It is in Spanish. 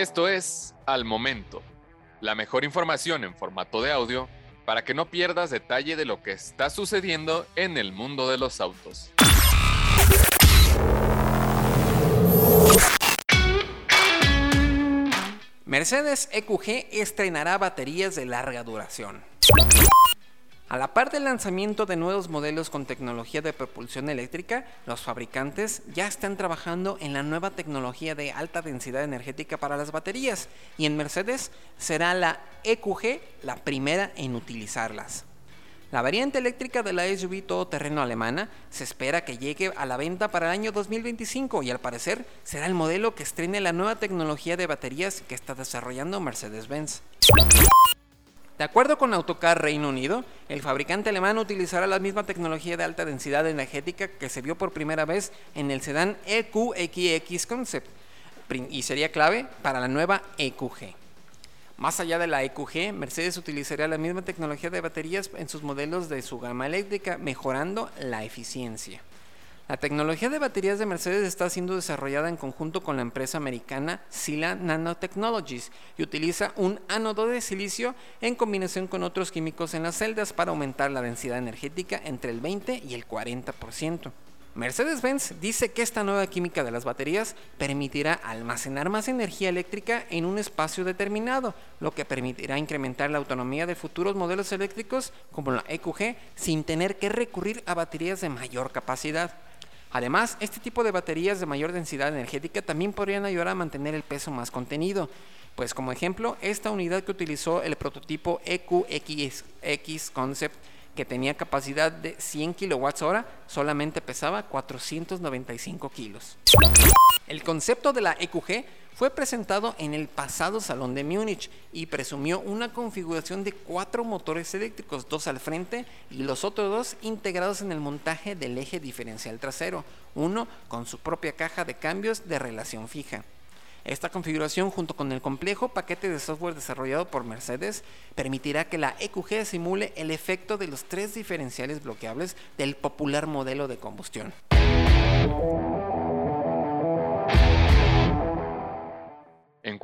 Esto es Al Momento, la mejor información en formato de audio para que no pierdas detalle de lo que está sucediendo en el mundo de los autos. Mercedes EQG estrenará baterías de larga duración. A la par del lanzamiento de nuevos modelos con tecnología de propulsión eléctrica, los fabricantes ya están trabajando en la nueva tecnología de alta densidad energética para las baterías y en Mercedes será la EQG la primera en utilizarlas. La variante eléctrica de la SUV todoterreno alemana se espera que llegue a la venta para el año 2025 y al parecer será el modelo que estrene la nueva tecnología de baterías que está desarrollando Mercedes-Benz. De acuerdo con Autocar Reino Unido, el fabricante alemán utilizará la misma tecnología de alta densidad energética que se vio por primera vez en el sedán EQXX Concept y sería clave para la nueva EQG. Más allá de la EQG, Mercedes utilizaría la misma tecnología de baterías en sus modelos de su gama eléctrica, mejorando la eficiencia. La tecnología de baterías de Mercedes está siendo desarrollada en conjunto con la empresa americana Sila Nanotechnologies y utiliza un ánodo de silicio en combinación con otros químicos en las celdas para aumentar la densidad energética entre el 20 y el 40%. Mercedes-Benz dice que esta nueva química de las baterías permitirá almacenar más energía eléctrica en un espacio determinado, lo que permitirá incrementar la autonomía de futuros modelos eléctricos como la EQG sin tener que recurrir a baterías de mayor capacidad. Además, este tipo de baterías de mayor densidad energética también podrían ayudar a mantener el peso más contenido. Pues como ejemplo, esta unidad que utilizó el prototipo EQXX Concept, que tenía capacidad de 100 kWh, solamente pesaba 495 kilos. El concepto de la EQG fue presentado en el pasado Salón de Múnich y presumió una configuración de cuatro motores eléctricos, dos al frente y los otros dos integrados en el montaje del eje diferencial trasero, uno con su propia caja de cambios de relación fija. Esta configuración junto con el complejo paquete de software desarrollado por Mercedes permitirá que la EQG simule el efecto de los tres diferenciales bloqueables del popular modelo de combustión.